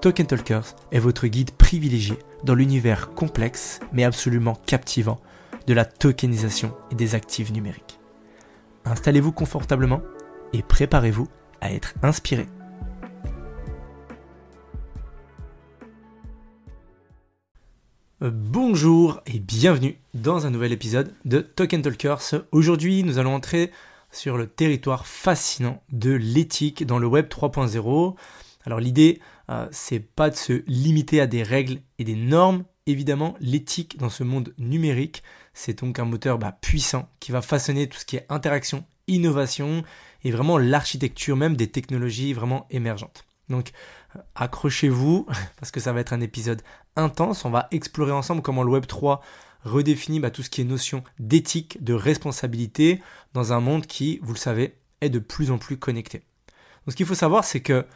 Token Talkers est votre guide privilégié dans l'univers complexe mais absolument captivant de la tokenisation et des actifs numériques. Installez-vous confortablement et préparez-vous à être inspiré. Euh, bonjour et bienvenue dans un nouvel épisode de Token Talkers. Aujourd'hui, nous allons entrer sur le territoire fascinant de l'éthique dans le web 3.0. Alors l'idée, euh, c'est pas de se limiter à des règles et des normes. Évidemment, l'éthique dans ce monde numérique, c'est donc un moteur bah, puissant qui va façonner tout ce qui est interaction, innovation et vraiment l'architecture même des technologies vraiment émergentes. Donc euh, accrochez-vous parce que ça va être un épisode intense. On va explorer ensemble comment le Web 3 redéfinit bah, tout ce qui est notion d'éthique, de responsabilité dans un monde qui, vous le savez, est de plus en plus connecté. Donc ce qu'il faut savoir, c'est que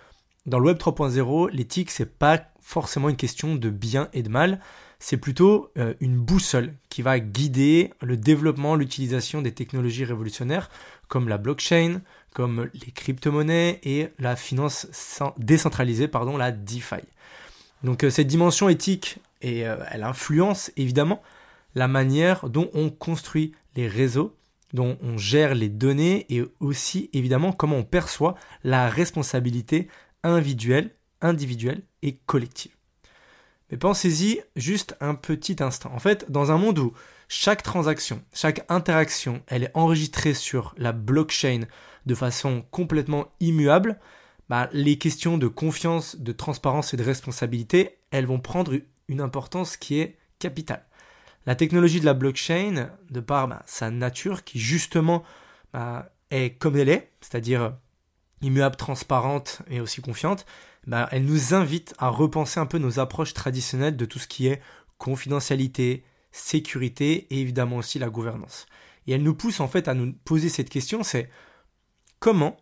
dans le Web 3.0, l'éthique, c'est pas forcément une question de bien et de mal, c'est plutôt euh, une boussole qui va guider le développement, l'utilisation des technologies révolutionnaires comme la blockchain, comme les crypto-monnaies et la finance décentralisée, pardon, la DeFi. Donc euh, cette dimension éthique, euh, elle influence évidemment la manière dont on construit les réseaux, dont on gère les données et aussi évidemment comment on perçoit la responsabilité individuelle, individuelle et collective. Mais pensez-y juste un petit instant. En fait, dans un monde où chaque transaction, chaque interaction, elle est enregistrée sur la blockchain de façon complètement immuable, bah, les questions de confiance, de transparence et de responsabilité, elles vont prendre une importance qui est capitale. La technologie de la blockchain, de par bah, sa nature, qui justement bah, est comme elle est, c'est-à-dire immuable, transparente et aussi confiante, bah, elle nous invite à repenser un peu nos approches traditionnelles de tout ce qui est confidentialité, sécurité et évidemment aussi la gouvernance. Et elle nous pousse en fait à nous poser cette question, c'est comment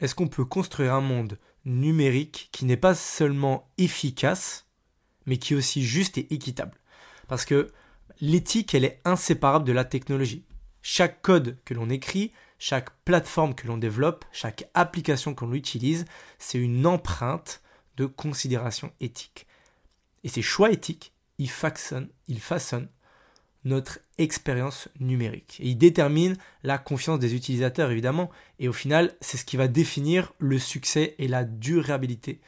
est-ce qu'on peut construire un monde numérique qui n'est pas seulement efficace, mais qui est aussi juste et équitable? Parce que l'éthique, elle est inséparable de la technologie. Chaque code que l'on écrit, chaque plateforme que l'on développe, chaque application qu'on utilise, c'est une empreinte de considération éthique. Et ces choix éthiques, ils façonnent, notre expérience numérique. Et ils déterminent la confiance des utilisateurs, évidemment. Et au final, c'est ce qui va définir le succès et la durabilité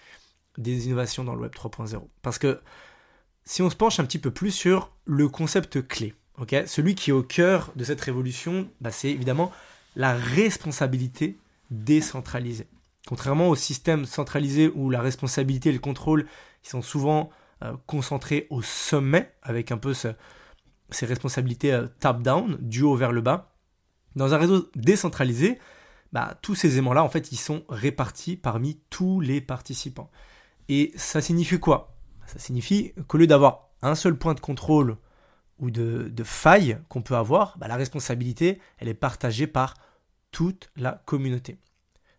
des innovations dans le Web 3.0. Parce que si on se penche un petit peu plus sur le concept clé, celui qui est au cœur de cette révolution, bah, c'est évidemment la responsabilité décentralisée. Contrairement au système centralisé où la responsabilité et le contrôle sont souvent euh, concentrés au sommet, avec un peu ces responsabilités euh, top-down, du haut vers le bas, dans un réseau décentralisé, bah, tous ces aimants-là, en fait, ils sont répartis parmi tous les participants. Et ça signifie quoi? Ça signifie qu'au lieu d'avoir un seul point de contrôle ou de, faille qu'on peut avoir, bah, la responsabilité, elle est partagée par la communauté.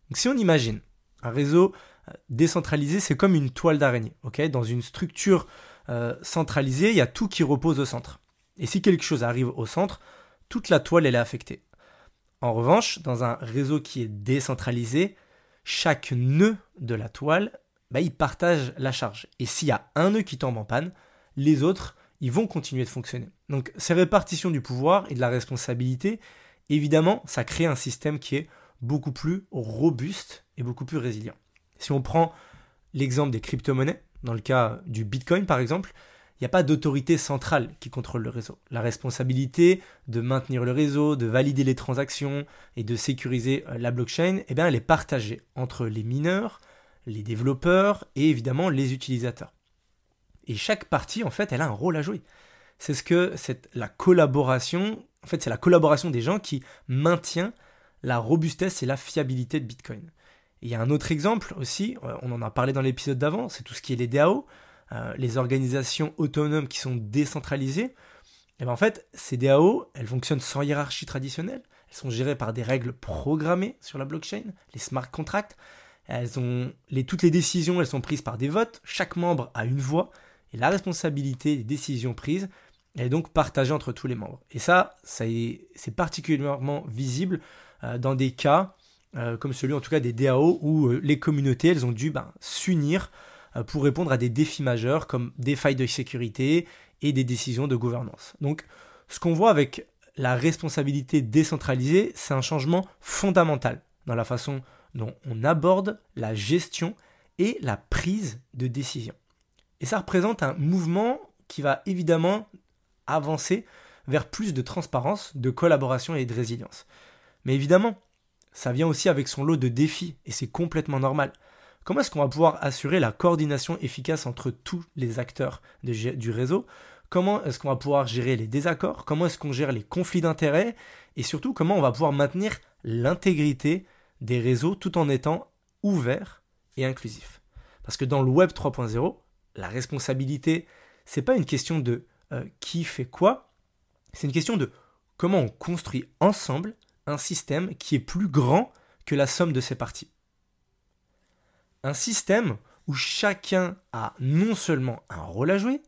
Donc si on imagine un réseau euh, décentralisé, c'est comme une toile d'araignée. Dans une structure euh, centralisée, il y a tout qui repose au centre. Et si quelque chose arrive au centre, toute la toile est affectée. En revanche, dans un réseau qui est décentralisé, chaque nœud de la toile, bah, il partage la charge. Et s'il y a un nœud qui tombe en panne, les autres, ils vont continuer de fonctionner. Donc ces répartitions du pouvoir et de la responsabilité, évidemment, ça crée un système qui est beaucoup plus robuste et beaucoup plus résilient. Si on prend l'exemple des crypto-monnaies, dans le cas du Bitcoin par exemple, il n'y a pas d'autorité centrale qui contrôle le réseau. La responsabilité de maintenir le réseau, de valider les transactions et de sécuriser euh, la blockchain, eh bien, elle est partagée entre les mineurs, les développeurs et évidemment les utilisateurs. Et chaque partie, en fait, elle a un rôle à jouer. C'est ce que c'est la collaboration, en fait, c'est la collaboration des gens qui maintient la robustesse et la fiabilité de Bitcoin. il y a un autre exemple aussi, euh, on en a parlé dans l'épisode d'avant, c'est tout ce qui est les DAO. Euh, les organisations autonomes qui sont décentralisées, et eh bien en fait, ces DAO, elles fonctionnent sans hiérarchie traditionnelle, elles sont gérées par des règles programmées sur la blockchain, les smart contracts, elles ont les, toutes les décisions, elles sont prises par des votes, chaque membre a une voix, et la responsabilité des décisions prises est donc partagée entre tous les membres. Et ça, c'est particulièrement visible euh, dans des cas euh, comme celui en tout cas des DAO où les communautés, elles ont dû ben, s'unir euh, pour répondre à des défis majeurs comme des failles de sécurité et des décisions de gouvernance. Donc ce qu'on voit avec la responsabilité décentralisée, c'est un changement fondamental dans la façon dont on aborde la gestion et la prise de décision. Et ça représente un mouvement qui va évidemment avancer vers plus de transparence, de collaboration et de résilience. Mais évidemment, ça vient aussi avec son lot de défis, et c'est complètement normal. Comment est-ce qu'on va pouvoir assurer la coordination efficace entre tous les acteurs du réseau? Comment est-ce qu'on va pouvoir gérer les désaccords? Comment est-ce qu'on gère les conflits d'intérêts? Et surtout, comment on va pouvoir maintenir l'intégrité des réseaux tout en étant ouvert et inclusif? Parce que dans le Web 3.0, la responsabilité, c'est pas une question de euh, qui fait quoi, c'est une question de comment on construit ensemble un système qui est plus grand que la somme de ses parties un système où chacun a non seulement un rôle à jouer,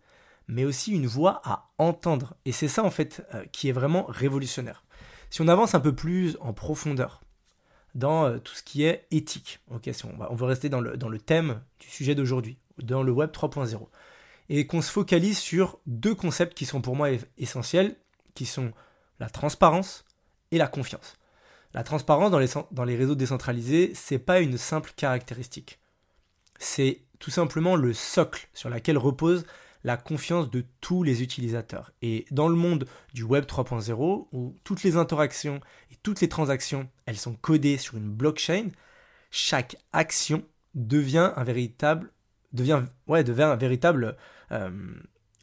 mais aussi une voix à entendre. Et c'est ça en fait euh, qui est vraiment révolutionnaire. Si on avance un peu plus en profondeur dans euh, tout ce qui est éthique, on, va, veut rester dans le, dans le thème du sujet d'aujourd'hui, dans le Web 3.0, et qu'on se focalise sur deux concepts qui sont pour moi essentiels, qui sont la transparence et la confiance. La transparence dans les, réseaux décentralisés, c'est pas une simple caractéristique c'est tout simplement le socle sur lequel repose la confiance de tous les utilisateurs. Et dans le monde du Web 3.0, où toutes les interactions et toutes les transactions, elles sont codées sur une blockchain, chaque action devient un véritable, devient, ouais, devient un véritable euh,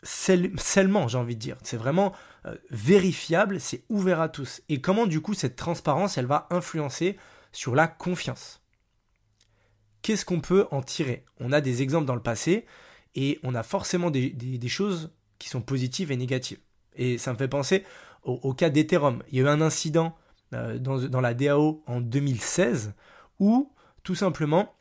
scellement, j'ai envie de dire. C'est vraiment euh, vérifiable, c'est ouvert à tous. Et comment du coup cette transparence, elle va influencer sur la confiance? Qu'est-ce qu'on peut en tirer? On a des exemples dans le passé et on a forcément des, choses qui sont positives et négatives. Et ça me fait penser au, cas d'Ethereum. Il y a eu un incident euh, dans, la DAO en 2016 où tout simplement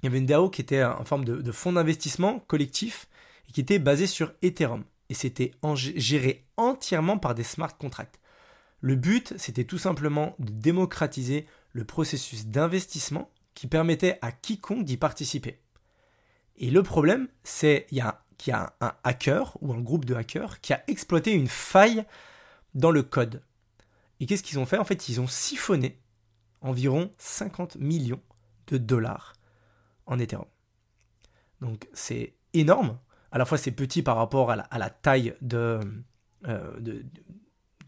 il y avait une DAO qui était en forme de, fonds d'investissement collectif et qui était basé sur Ethereum. Et c'était géré entièrement par des smart contracts. Le but, c'était tout simplement de démocratiser le processus d'investissement qui permettait à quiconque d'y participer. Et le problème, c'est qu'il y a un hacker ou un groupe de hackers qui a exploité une faille dans le code. Et qu'est-ce qu'ils ont fait? En fait, ils ont siphonné environ 50 millions de dollars en Ethereum. Donc c'est énorme. À la fois c'est petit par rapport à la, taille de, euh,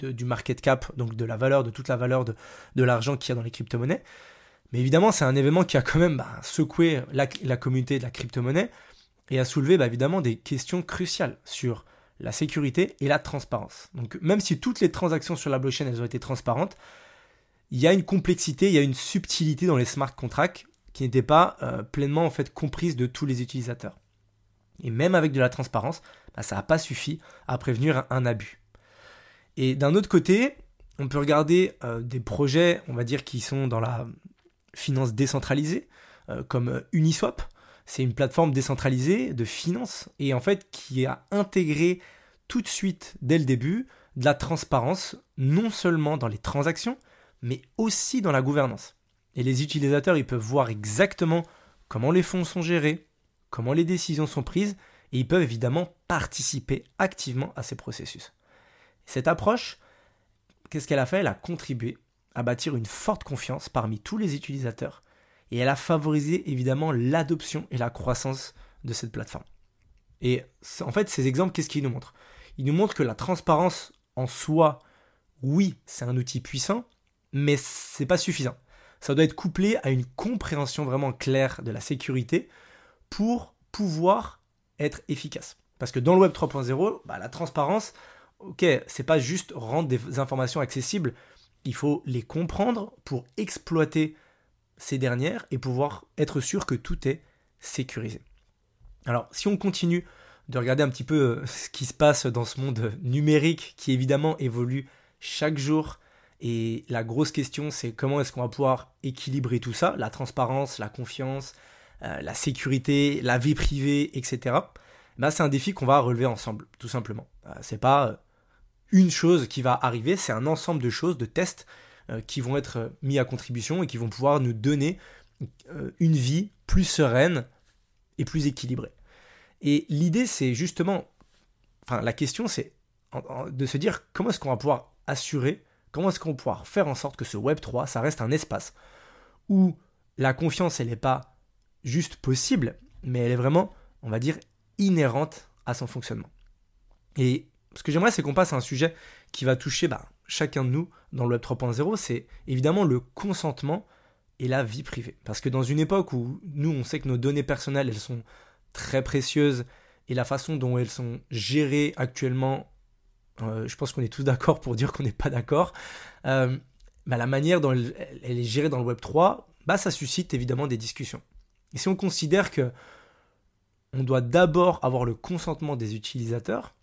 du market cap, donc de la valeur, de toute la valeur de, de l'argent qu'il y a dans les crypto-monnaies. Mais évidemment, c'est un événement qui a quand même bah, secoué la, communauté de la crypto-monnaie et a soulevé bah, évidemment des questions cruciales sur la sécurité et la transparence. Donc même si toutes les transactions sur la blockchain elles ont été transparentes, il y a une complexité, il y a une subtilité dans les smart contracts qui n'était pas euh, pleinement en fait comprise de tous les utilisateurs. Et même avec de la transparence, bah, ça n'a pas suffi à prévenir un, abus. Et d'un autre côté, on peut regarder euh, des projets, on va dire, qui sont dans la finances décentralisées, euh, comme Uniswap. C'est une plateforme décentralisée de finances et en fait qui a intégré tout de suite, dès le début, de la transparence, non seulement dans les transactions, mais aussi dans la gouvernance. Et les utilisateurs, ils peuvent voir exactement comment les fonds sont gérés, comment les décisions sont prises, et ils peuvent évidemment participer activement à ces processus. Cette approche, qu'est-ce qu'elle a fait? Elle a contribué à bâtir une forte confiance parmi tous les utilisateurs et elle a favorisé évidemment l'adoption et la croissance de cette plateforme. Et en fait, ces exemples, qu'est-ce qu'ils nous montrent? Ils nous montrent que la transparence en soi, oui, c'est un outil puissant, mais c'est pas suffisant. Ça doit être couplé à une compréhension vraiment claire de la sécurité pour pouvoir être efficace. Parce que dans le Web 3.0, bah, la transparence, ok, c'est pas juste rendre des informations accessibles, il faut les comprendre pour exploiter ces dernières et pouvoir être sûr que tout est sécurisé. Alors, si on continue de regarder un petit peu euh, ce qui se passe dans ce monde numérique qui évidemment évolue chaque jour, et la grosse question c'est comment est-ce qu'on va pouvoir équilibrer tout ça, la transparence, la confiance, euh, la sécurité, la vie privée, etc. Bah, c'est un défi qu'on va relever ensemble, tout simplement. Euh, c'est pas une chose qui va arriver, c'est un ensemble de choses, de tests qui vont être mis à contribution et qui vont pouvoir nous donner une vie plus sereine, plus équilibré. Et l'idée, c'est justement, enfin, la question, c'est de se dire comment est-ce qu'on va pouvoir assurer, comment est-ce qu'on pouvoir faire en sorte que ce Web 3, ça reste un espace où la confiance, elle n'est pas juste possible, mais elle est vraiment, on va dire, inhérente à son fonctionnement. Et ce que j'aimerais, c'est qu'on passe à un sujet qui va toucher bah, chacun de nous dans le Web 3.0, c'est évidemment le consentement et la vie privée. Parce que dans une époque où nous, on sait que nos données personnelles, elles sont très précieuses, et la façon dont elles sont gérées actuellement, euh, je pense qu'on est tous d'accord pour dire qu'on n'est pas d'accord, euh, la manière dont elle, est gérée dans le Web 3, bah, ça suscite évidemment des discussions. Et si on considère que on doit d'abord avoir le consentement des utilisateurs,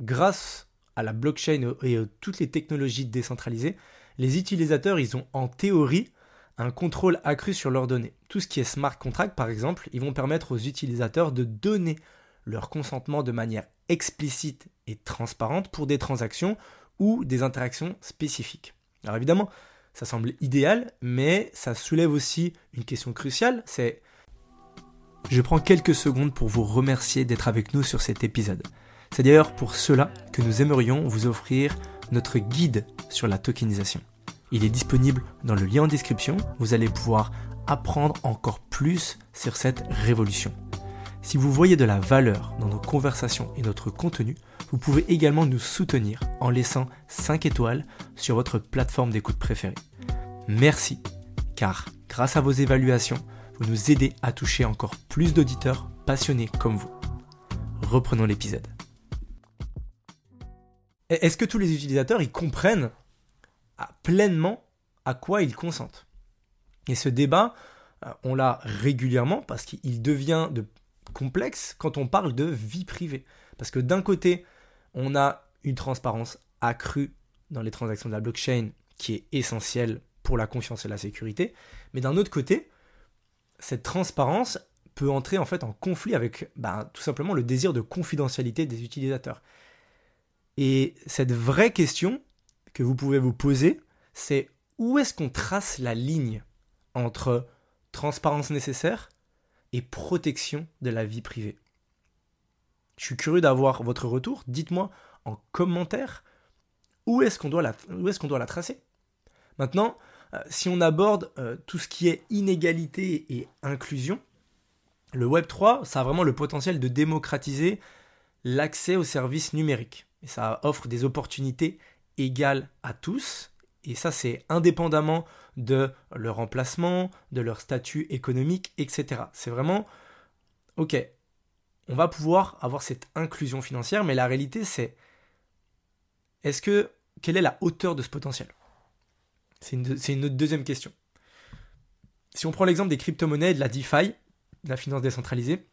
grâce à la blockchain et toutes les technologies décentralisées, les utilisateurs, ils ont en théorie un contrôle accru sur leurs données. Tout ce qui est smart contract, par exemple, ils vont permettre aux utilisateurs de donner leur consentement de manière explicite et transparente pour des transactions ou des interactions spécifiques. Alors évidemment, ça semble idéal, mais ça soulève aussi une question cruciale, c'est... Je prends quelques secondes pour vous remercier d'être avec nous sur cet épisode. C'est d'ailleurs pour cela que nous aimerions vous offrir notre guide sur la tokenisation. Il est disponible dans le lien en description. Vous allez pouvoir apprendre encore plus sur cette révolution. Si vous voyez de la valeur dans nos conversations et notre contenu, vous pouvez également nous soutenir en laissant 5 étoiles sur votre plateforme d'écoute préférée. Merci, car grâce à vos évaluations, vous nous aidez à toucher encore plus d'auditeurs passionnés comme vous. Reprenons l'épisode. Est-ce que tous les utilisateurs y comprennent pleinement à quoi ils consentent? Et ce débat, euh, on l'a régulièrement parce qu'il devient de complexe quand on parle de vie privée. Parce que d'un côté, on a une transparence accrue dans les transactions de la blockchain qui est essentielle pour la confiance et la sécurité, mais d'un autre côté, cette transparence peut entrer en fait en conflit avec bah, tout simplement le désir de confidentialité des utilisateurs. Et cette vraie question, que vous pouvez vous poser, c'est où est-ce qu'on trace la ligne entre transparence nécessaire et protection de la vie privée Je suis curieux d'avoir votre retour. Dites-moi en commentaire où est-ce qu'on doit, la, tracer. Maintenant, euh, si on aborde euh, tout ce qui est inégalité et inclusion, le Web 3, ça a vraiment le potentiel de démocratiser l'accès aux services numériques. Et ça offre des opportunités égale à tous. Et ça, c'est indépendamment de leur emplacement, de leur statut économique, etc. C'est vraiment, ok, on va pouvoir avoir cette inclusion financière, mais la réalité, c'est, est-ce que, quelle est la hauteur de ce potentiel? C'est une, deuxième question. Si on prend l'exemple des crypto-monnaies, de la DeFi, de la finance décentralisée,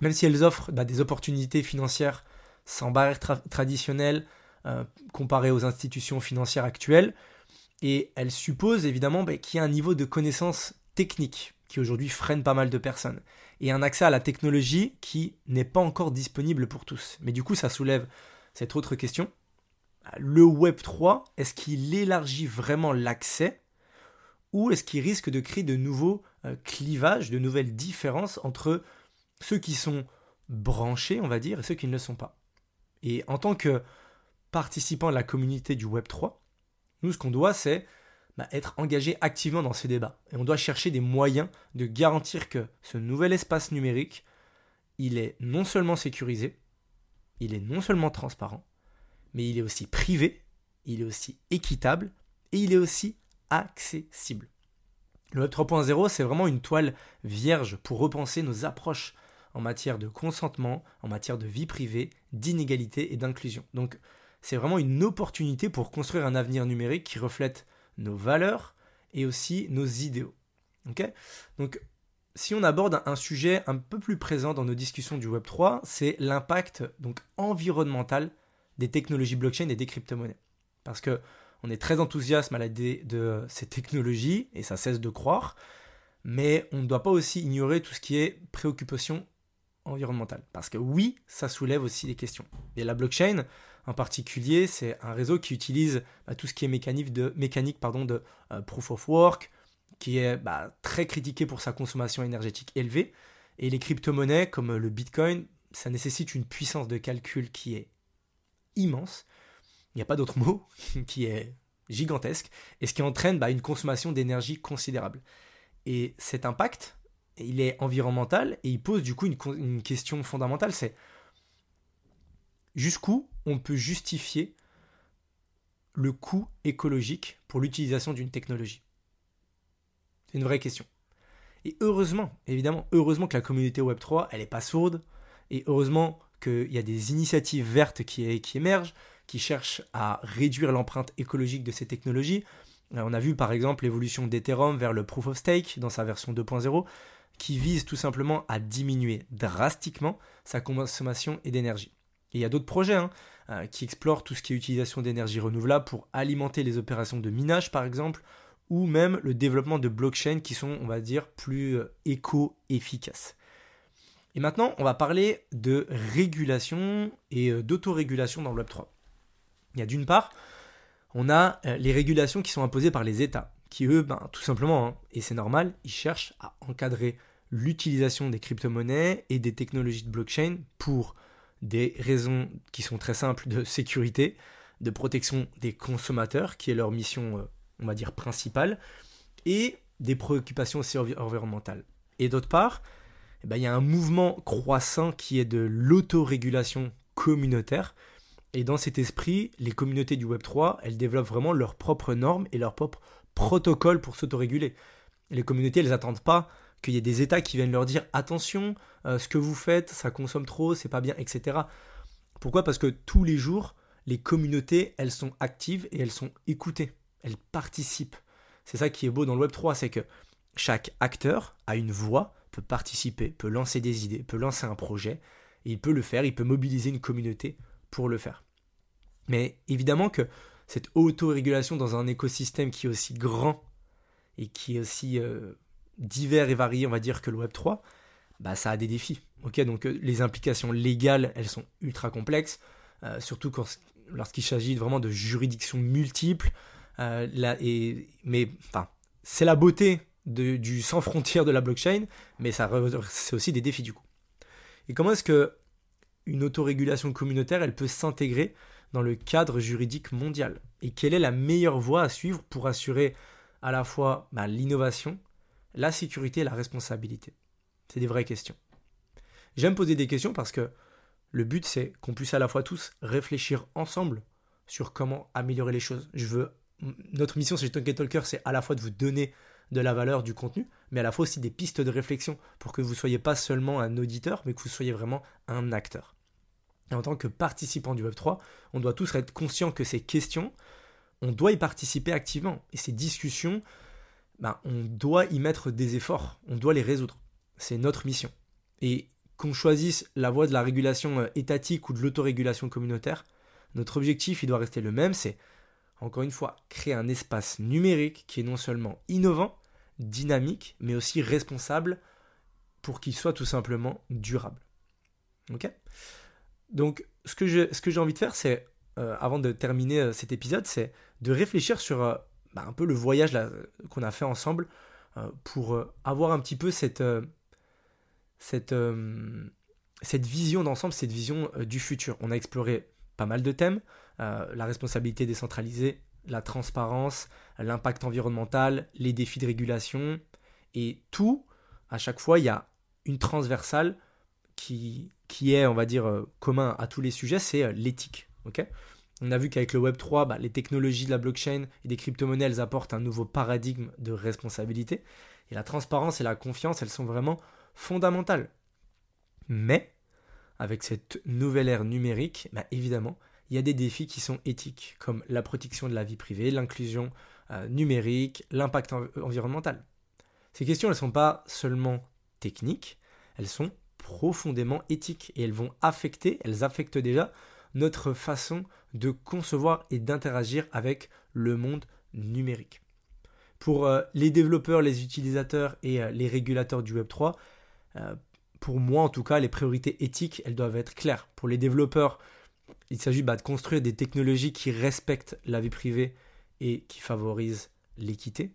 même si elles offrent bah, des opportunités financières sans barrière traditionnelle, euh, comparé aux institutions financières actuelles. Et elle suppose évidemment bah, qu'il y a un niveau de connaissance technique qui aujourd'hui freine pas mal de personnes. Et un accès à la technologie qui n'est pas encore disponible pour tous. Mais du coup, ça soulève cette autre question. Le Web 3, est-ce qu'il élargit vraiment l'accès ou est-ce qu'il risque de créer de nouveaux euh, clivages, de nouvelles différences entre ceux qui sont branchés, on va dire, et ceux qui ne le sont pas? Et en tant que participants à la communauté du Web 3, nous, ce qu'on doit, c'est bah, être engagé activement dans ces débats. Et on doit chercher des moyens de garantir que ce nouvel espace numérique il est non seulement sécurisé, il est non seulement transparent, mais il est aussi privé, il est aussi équitable et il est aussi accessible. Le Web 3.0, c'est vraiment une toile vierge pour repenser nos approches en matière de consentement, en matière de vie privée, d'inégalité et d'inclusion. Donc c'est vraiment une opportunité pour construire un avenir numérique qui reflète nos valeurs et aussi nos idéaux. Donc si on aborde un sujet un peu plus présent dans nos discussions du Web 3, c'est l'impact donc environnemental des technologies blockchain et des crypto-monnaies. Parce que on est très enthousiaste à l'idée de ces technologies et ça cesse de croire, mais on ne doit pas aussi ignorer tout ce qui est préoccupation environnementale. Parce que oui, ça soulève aussi des questions. Et la blockchain, en particulier, c'est un réseau qui utilise bah, tout ce qui est mécanique de, euh, proof of work, qui est bah, très critiqué pour sa consommation énergétique élevée. Et les crypto-monnaies, comme le Bitcoin, ça nécessite une puissance de calcul qui est immense. Il n'y a pas d'autre mot, qui est gigantesque, et ce qui entraîne bah, une consommation d'énergie considérable. Et cet impact, il est environnemental, et il pose du coup une question fondamentale, c'est jusqu'où on peut justifier le coût écologique pour l'utilisation d'une technologie? C'est une vraie question. Et heureusement, évidemment, heureusement que la communauté Web3, elle n'est pas sourde, et heureusement qu'il y a des initiatives vertes qui, émergent, qui cherchent à réduire l'empreinte écologique de ces technologies. Euh, on a vu par exemple l'évolution d'Ethereum vers le Proof of Stake dans sa version 2.0, qui vise tout simplement à diminuer drastiquement sa consommation d'énergie. Et il y a d'autres projets hein, euh, qui explorent tout ce qui est utilisation d'énergie renouvelable pour alimenter les opérations de minage par exemple, ou même le développement de blockchains qui sont, on va dire, plus euh, éco-efficaces. Et maintenant, on va parler de régulation et d'autorégulation dans le Web3. Il y a d'une part, on a euh, les régulations qui sont imposées par les États, qui eux, ben, tout simplement, hein, et c'est normal, ils cherchent à encadrer l'utilisation des crypto-monnaies et des technologies de blockchain pour des raisons qui sont très simples de sécurité, de protection des consommateurs, qui est leur mission, euh, on va dire, principale, et des préoccupations environnementales. Et d'autre part, eh ben, il y a un mouvement croissant qui est de l'autorégulation communautaire, et dans cet esprit, les communautés du Web3, elles développent vraiment leurs propres normes et leurs propres protocoles pour s'autoréguler. Les communautés, elles n'attendent pas qu'il y ait des États qui viennent leur dire attention, euh, ce que vous faites, ça consomme trop, c'est pas bien, etc. Pourquoi? Parce que tous les jours, les communautés, elles sont actives et elles sont écoutées. Elles participent. C'est ça qui est beau dans le Web3, c'est que chaque acteur a une voix, peut participer, peut lancer des idées, peut lancer un projet, et il peut le faire, il peut mobiliser une communauté pour le faire. Mais évidemment que cette autorégulation dans un écosystème qui est aussi grand et qui est aussi euh, divers et varié, on va dire, que le Web 3, bah, ça a des défis. Ok, donc euh, les implications légales, elles sont ultra complexes, euh, surtout lorsqu'il s'agit vraiment de juridictions multiples. Là, et, mais enfin, c'est la beauté du sans frontières de la blockchain, mais ça c'est aussi des défis du coup. Et comment est-ce que une autorégulation communautaire, elle peut s'intégrer dans le cadre juridique mondial? Et quelle est la meilleure voie à suivre pour assurer à la fois bah, l'innovation, la sécurité et la responsabilité C'est des vraies questions. J'aime poser des questions parce que le but c'est qu'on puisse à la fois tous réfléchir ensemble sur comment améliorer les choses. Je veux notre mission chez Talker, c'est à la fois de vous donner de la valeur du contenu, mais à la fois aussi des pistes de réflexion pour que vous ne soyez pas seulement un auditeur, mais que vous soyez vraiment un acteur. Et en tant que participant du Web3, on doit tous être conscients que ces questions, on doit y participer activement. Et ces discussions, ben, on doit y mettre des efforts, on doit les résoudre. C'est notre mission. Et qu'on choisisse la voie de la régulation euh, étatique ou de l'autorégulation communautaire, notre objectif, il doit rester le même, c'est, encore une fois, créer un espace numérique qui est non seulement innovant, dynamique, mais aussi responsable pour qu'il soit tout simplement durable. Ok? Donc, ce que j'ai envie de faire, c'est, euh, avant de terminer euh, cet épisode, c'est de réfléchir sur bah, un peu le voyage qu'on a fait ensemble pour avoir un petit peu cette, cette, cette vision d'ensemble, cette vision du futur. On a exploré pas mal de thèmes, la responsabilité décentralisée, la transparence, l'impact environnemental, les défis de régulation, et tout, à chaque fois, il y a une transversale qui, qui est, on va dire, euh, commun à tous les sujets, c'est euh, l'éthique. ok? On a vu qu'avec le Web 3, bah, les technologies de la blockchain et des crypto-monnaies, apportent un nouveau paradigme de responsabilité. Et la transparence et la confiance, elles sont vraiment fondamentales. Mais, avec cette nouvelle ère numérique, bah, évidemment, il y a des défis qui sont éthiques, comme la protection de la vie privée, l'inclusion euh, numérique, l'impact environnemental. Ces questions, elles ne sont pas seulement techniques, elles sont profondément éthiques et elles vont affecter, elles affectent déjà notre façon de concevoir et d'interagir avec le monde numérique. Pour euh, les développeurs, les utilisateurs et euh, les régulateurs du Web3, pour moi en tout cas, les priorités éthiques, elles doivent être claires. Pour les développeurs, il s'agit bah, de construire des technologies qui respectent la vie privée et qui favorisent l'équité.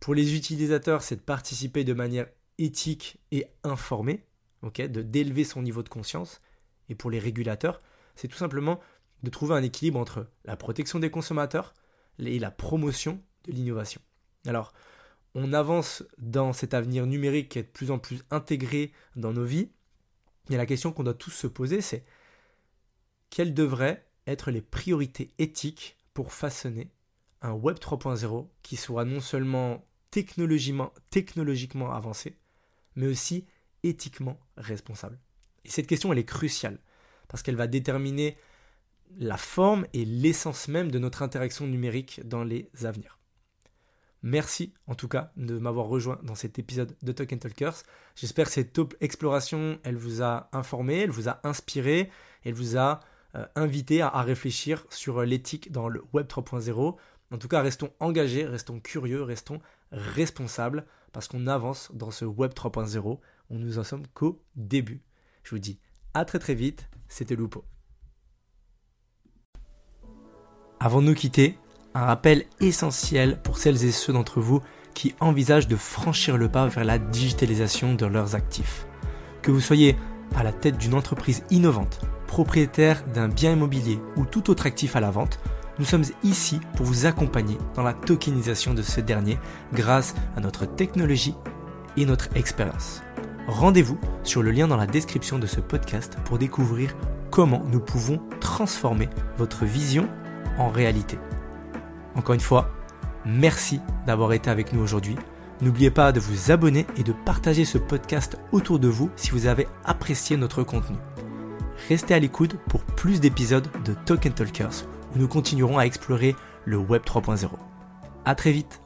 Pour les utilisateurs, c'est de participer de manière éthique et informée, de d'élever son niveau de conscience. Et pour les régulateurs, c'est tout simplement de trouver un équilibre entre la protection des consommateurs et la promotion de l'innovation. Alors, on avance dans cet avenir numérique qui est de plus en plus intégré dans nos vies. Et la question qu'on doit tous se poser, c'est quelles devraient être les priorités éthiques pour façonner un Web 3.0 qui soit non seulement technologiquement, technologiquement avancé, mais aussi éthiquement responsable? Et cette question, elle est cruciale, parce qu'elle va déterminer la forme et l'essence même de notre interaction numérique dans les avenirs. Merci en tout cas de m'avoir rejoint dans cet épisode de Talk Talkers. J'espère que cette exploration, elle vous a informé, elle vous a inspiré, elle vous a euh, invité à, réfléchir sur l'éthique dans le Web 3.0. En tout cas, restons engagés, restons curieux, restons responsables, parce qu'on avance dans ce Web 3.0. On nous en sommes qu'au début. Je vous dis à très très vite, c'était Lupo. Avant de nous quitter, un rappel essentiel pour celles et ceux d'entre vous qui envisagent de franchir le pas vers la digitalisation de leurs actifs. Que vous soyez à la tête d'une entreprise innovante, propriétaire d'un bien immobilier ou tout autre actif à la vente, nous sommes ici pour vous accompagner dans la tokenisation de ce dernier grâce à notre technologie et notre expérience. Rendez-vous sur le lien dans la description de ce podcast pour découvrir comment nous pouvons transformer votre vision en réalité. Encore une fois, merci d'avoir été avec nous aujourd'hui. N'oubliez pas de vous abonner et de partager ce podcast autour de vous si vous avez apprécié notre contenu. Restez à l'écoute pour plus d'épisodes de Talk Talkers où nous continuerons à explorer le Web 3.0. A très vite